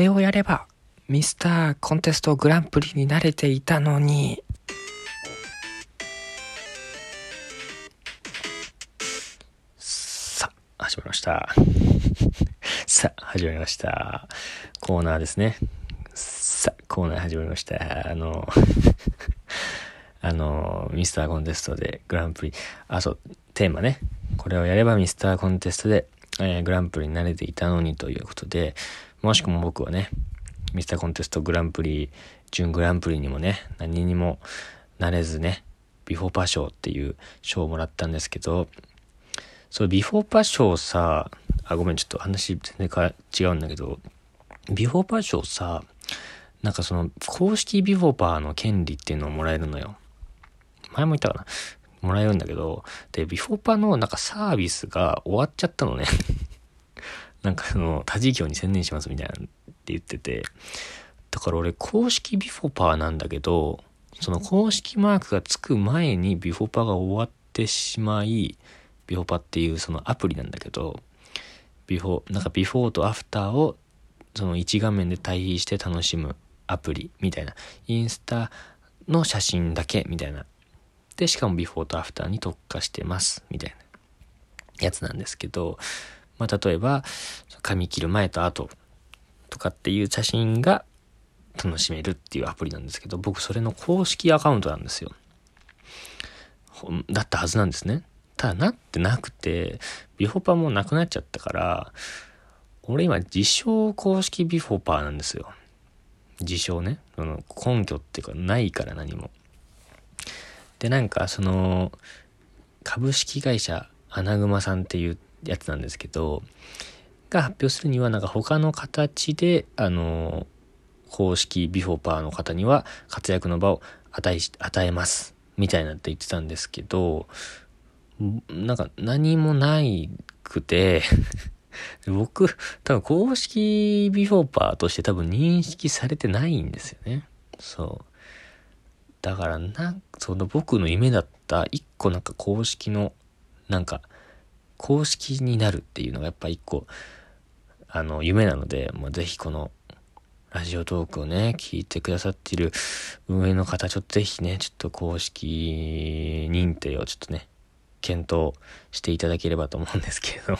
れをやれば、ミスターコンテストグランプリに慣れていたのに。さあ、始まりました。さあ、始まりました。コーナーですね。さあ、コーナー始まりました。あの、あの、ミスターコンテストでグランプリ、あ、そう、テーマね。これをやればミスターコンテストで、えーグランプリに慣れていたのにということで、もしくも僕はね、ミスターコンテストグランプリ、準グランプリにもね、何にもなれずね、ビフォーパー賞っていう賞をもらったんですけど、そう、ビフォーパー賞さ、あ、ごめん、ちょっと話全然か違うんだけど、ビフォーパー賞さ、なんかその、公式ビフォーパーの権利っていうのをもらえるのよ。前も言ったかなもらえるんだけど、で、ビフォーパーのなんかサービスが終わっちゃったのね。なんかその、他事業に専念しますみたいなって言ってて、だから俺公式ビフォーパーなんだけど、その公式マークがつく前にビフォーパーが終わってしまい、ビフォーパーっていうそのアプリなんだけど、ビフォー、なんかビフォーとアフターをその一画面で対比して楽しむアプリみたいな。インスタの写真だけみたいな。で、しかもビフォーとアフターに特化してますみたいなやつなんですけど、まあ例えば、髪切る前と後とかっていう写真が楽しめるっていうアプリなんですけど、僕それの公式アカウントなんですよ。だったはずなんですね。ただなってなくて、ビフォーパーもなくなっちゃったから、俺今自称公式ビフォーパーなんですよ。自称ね。その根拠っていうかないから何も。で、なんかその、株式会社アナグマさんっていうやつなんですけど、が発表するにはなんか他の形で、あの、公式ビフォーパーの方には活躍の場を与え、与えます。みたいなって言ってたんですけど、なんか何もないくて、僕、多分公式ビフォーパーとして多分認識されてないんですよね。そう。だからなその僕の夢だった一個なんか公式の、なんか、公式になるっていうのがやっぱ一個、あの、夢なので、もうぜひこの、ラジオトークをね、聞いてくださっている運営の方、ちょっとぜひね、ちょっと公式認定をちょっとね、検討していただければと思うんですけれども。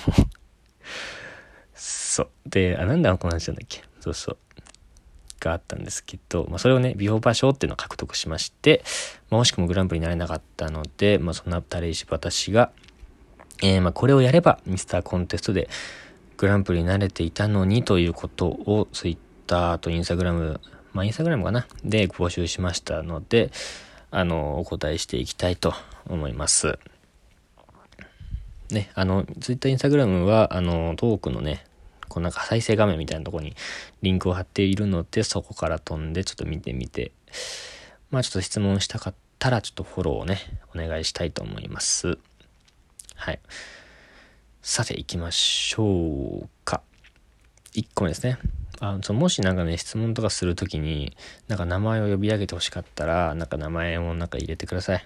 そう。で、あ、なんであの子の話なんだっけ？そうそう。があったんですけど、まあ、それをね、ビフォーパー賞っていうのを獲得しまして、まあ、惜しくもグランプリになれなかったので、まあ、そんなタレ石私が、えー、まあ、これをやれば、ミスターコンテストでグランプリになれていたのにということを、ツイッターとインスタグラム、まあ、インスタグラムかな？で募集しましたので、あの、お答えしていきたいと思います。ね、あの、ツイッター、インスタグラムは、あの、トークのね、こうなんか再生画面みたいなところにリンクを貼っているので、そこから飛んでちょっと見てみて、まあちょっと質問したかったら、ちょっとフォローをね、お願いしたいと思います。はい。さて、行きましょうか。1個目ですね。あそのもしなんかね、質問とかするときに、なんか名前を呼び上げてほしかったら、なんか名前をなんか入れてください。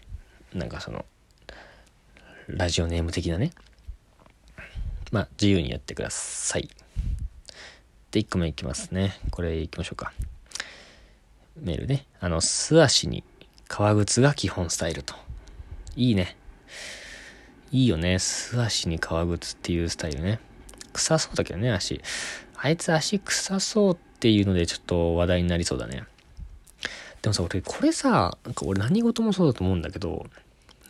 なんかその、ラジオネーム的なね。まあ、自由にやってください。で、1個目いきますね。これいきましょうか。メールね。あの、素足に革靴が基本スタイルと。いいね。いいよね。素足に革靴っていうスタイルね。臭そうだけどね、足。あいつ足臭そうっていうのでちょっと話題になりそうだね。でもさ、俺、これさ、なんか俺何事もそうだと思うんだけど、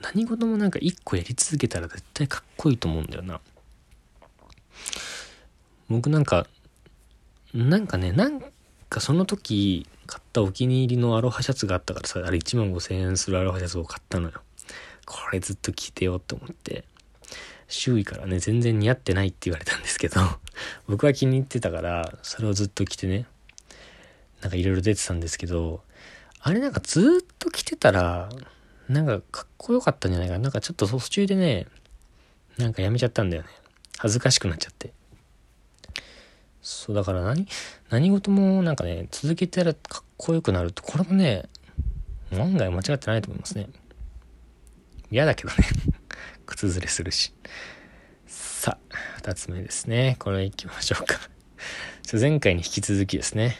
何事もなんか一個やり続けたら絶対かっこいいと思うんだよな。僕なんか、なんかね、なんかその時買ったお気に入りのアロハシャツがあったからさ、あれ1万5千円するアロハシャツを買ったのよ。これずっと着てよって思って。周囲からね、全然似合ってないって言われたんですけど、僕は気に入ってたから、それをずっと着てね、なんかいろいろ出てたんですけど、あれなんかずっと着てたら、なんかかっこよかったんじゃないかな。なんかちょっと途中でね、なんかやめちゃったんだよね。恥ずかしくなっちゃって。そう、だから何、何事もなんかね、続けたらかっこよくなると、これもね、案外間違ってないと思いますね。嫌だけどね。靴ずれするし。さあ、二つ目ですね。これ行きましょうか。前回に引き続きですね、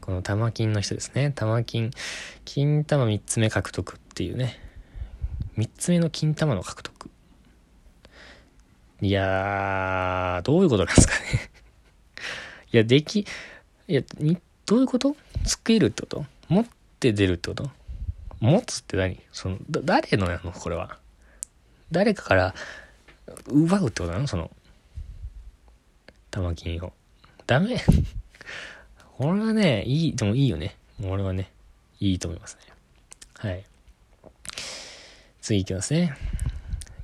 この玉金の人ですね、玉金、金玉3つ目獲得っていうね、3つ目の金玉の獲得。いやー、どういうことなんですかね いや、でき、いや、に、どういうこと？作るってこと？持って出るってこと？持つって何？その、だ、誰のやの？これは。誰かから奪うってことなの？その、玉金を。ダメ これはね、いい、でもいいよね。俺はね、いいと思いますね。はい。次いきますね。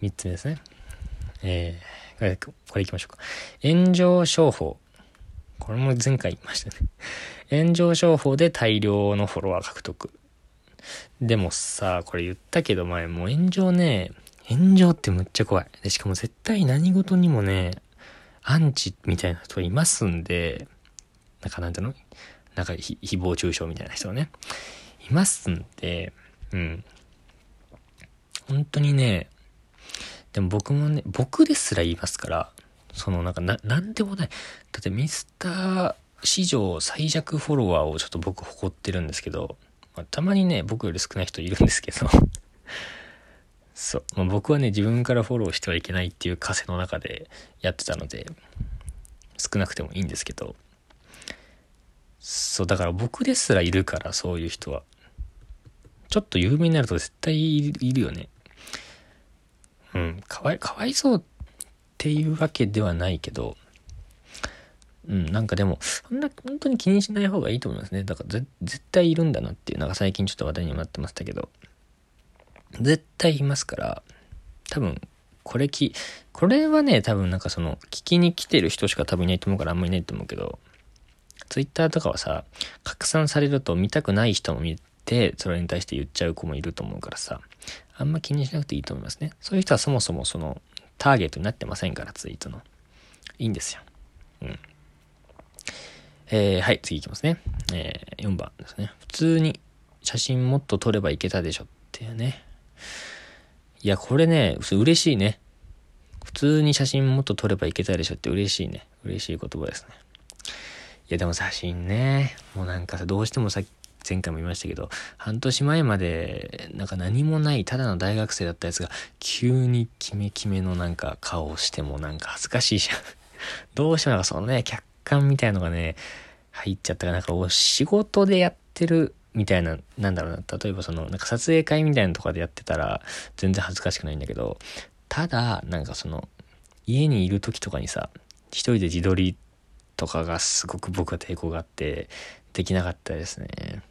三つ目ですね。えー、これいきましょうか。炎上商法。これも前回言いましたね。炎上商法で大量のフォロワー獲得。でもさ、これ言ったけど前、もう炎上ね、炎上ってむっちゃ怖い。で、しかも絶対何事にもね、アンチみたいな人いますんで、なんかなんていうの？なんか誹謗中傷みたいな人がね、いますんで、うん。本当にね、でも僕もね、僕ですら言いますから、そのなんかな、なんでもない。だってミスター史上最弱フォロワーをちょっと僕誇ってるんですけど、まあ、たまにね、僕より少ない人いるんですけど そう。まあ、僕はね、自分からフォローしてはいけないっていう枷の中でやってたので、少なくてもいいんですけど、そう、だから僕ですらいるから、そういう人は。ちょっと有名になると絶対いるよね。うん、かわい、かわいそうっていうわけではないけど、うん、なんかでも、そんな、本当に気にしない方がいいと思いますね。だから絶対いるんだなっていう、なんか最近ちょっと話題にもなってましたけど、絶対いますから、多分、これき、これはね、多分なんかその、聞きに来てる人しか多分いないと思うからあんまりいないと思うけど、ツイッターとかはさ、拡散されると見たくない人も見て、それに対して言っちゃう子もいると思うからさ、あんま気にしなくていいと思いますね。そういう人はそもそもその、ターゲットになってませんから、ツイートの。いいんですよ。うん。えー、はい、次いきますね。えー、4番ですね。普通に写真もっと撮ればいけたでしょっていうね。いや、これね、嬉しいね。普通に写真もっと撮ればいけたでしょって嬉しいね。嬉しい言葉ですね。いや、でも写真ね、もうなんかさ、どうしてもさっき、前回も言いましたけど、半年前まで、なんか何もない、ただの大学生だったやつが、急にキメキメのなんか顔をしてもなんか恥ずかしいじゃん。どうしてもなんかそのね、客観みたいのがね、入っちゃったから、なんかお仕事でやってるみたいな、なんだろうな、例えばその、なんか撮影会みたいなとかでやってたら、全然恥ずかしくないんだけど、ただ、なんかその、家にいる時とかにさ、一人で自撮りとかがすごく僕は抵抗があって、できなかったですね。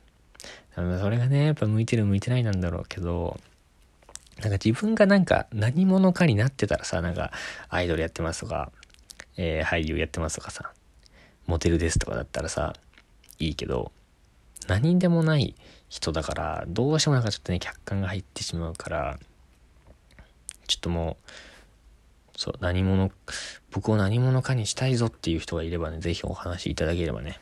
それがね、やっぱ向いてる向いてないなんだろうけど、なんか自分がなんか何者かになってたらさ、なんかアイドルやってますとか、えー、俳優やってますとかさ、モデルですとかだったらさ、いいけど、何でもない人だから、どうしてもなんかちょっとね、客観が入ってしまうから、ちょっともう、そう、何者、僕を何者かにしたいぞっていう人がいればね、ぜひお話しいただければね。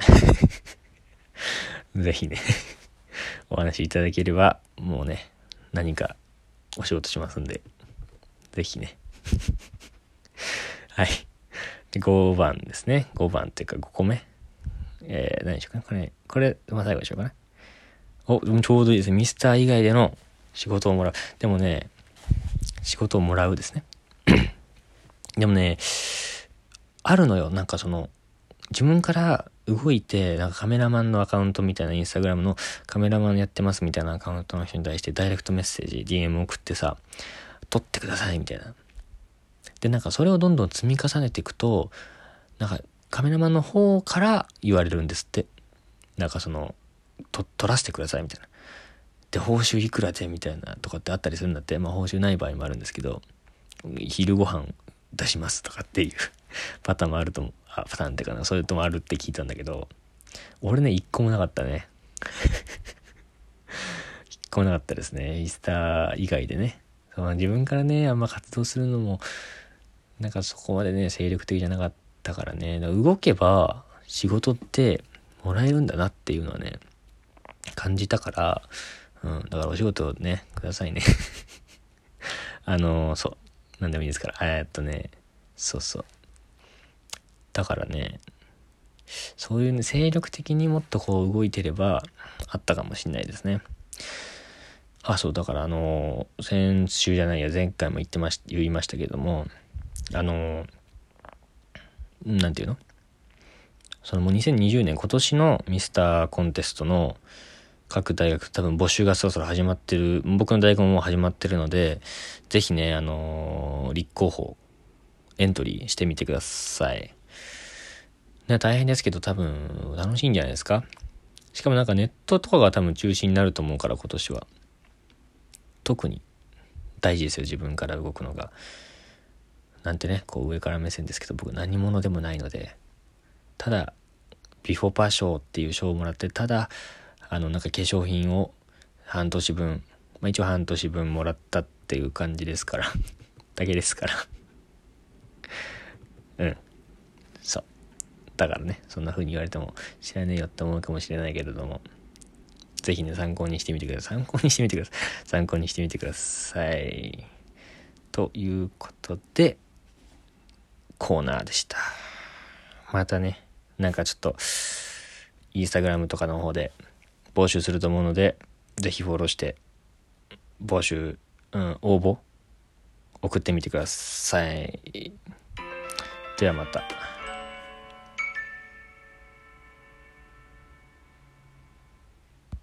ぜひねお話しいただければ、もうね、何かお仕事しますんで、ぜひね。はい。5番ですね。5番っていうか5個目。えー、何でしょうかね。これ、これ、まあ、最後にしようかな。お、でもちょうどいいですね。ミスター以外での仕事をもらう。でもね、仕事をもらうですね。でもね、あるのよ。なんかその、自分から動いて、なんかカメラマンのアカウントみたいな、インスタグラムのカメラマンやってますみたいなアカウントの人に対してダイレクトメッセージ、DM 送ってさ、撮ってくださいみたいな。で、なんかそれをどんどん積み重ねていくと、なんかカメラマンの方から言われるんですって。なんかその、と、撮らせてくださいみたいな。で、報酬いくらでみたいなとかってあったりするんだって、まあ報酬ない場合もあるんですけど、昼ご飯出しますとかっていう パターンもあると思う。あ、パターンってかな、それともあるって聞いたんだけど、俺ね、一個もなかったね。一個もなかったですね。インスタ以外でね。その自分からね、あんま活動するのも、なんかそこまでね、精力的じゃなかったからね、ら動けば仕事ってもらえるんだなっていうのはね、感じたから、うん、だからお仕事ね、くださいね あの、そう、なんでもいいですから、え、っとね、そうそう。だからね、そういうね、精力的にもっとこう動いてればあったかもしんないですね。あ、そう、だからあの、先週じゃないや、前回も言ってまし、言いましたけども、あの、なんていうの？そのもう2020年今年のミスターコンテストの各大学多分募集がそろそろ始まってる、僕の大学ももう始まってるので、ぜひね、あの、立候補、エントリーしてみてください。ね、大変ですけど多分楽しいんじゃないですか？しかもなんかネットとかが多分中心になると思うから今年は。特に大事ですよ、自分から動くのが。なんてね、こう上から目線ですけど、僕何者でもないので、ただ、ビフォーパー賞っていう賞をもらって、ただ、あの、なんか化粧品を半年分、まあ一応半年分もらったっていう感じですから、だけですから うん。そう。だからね、そんな風に言われても知らねえよって思うかもしれないけれども、ぜひね、参考にしてみてください。参考にしてみてください。参考にしてみてください。ということで、コーナーでした。またね、なんかちょっと、インスタグラムとかの方で募集すると思うので、ぜひフォローして、募集、うん、応募、送ってみてください。ではまた。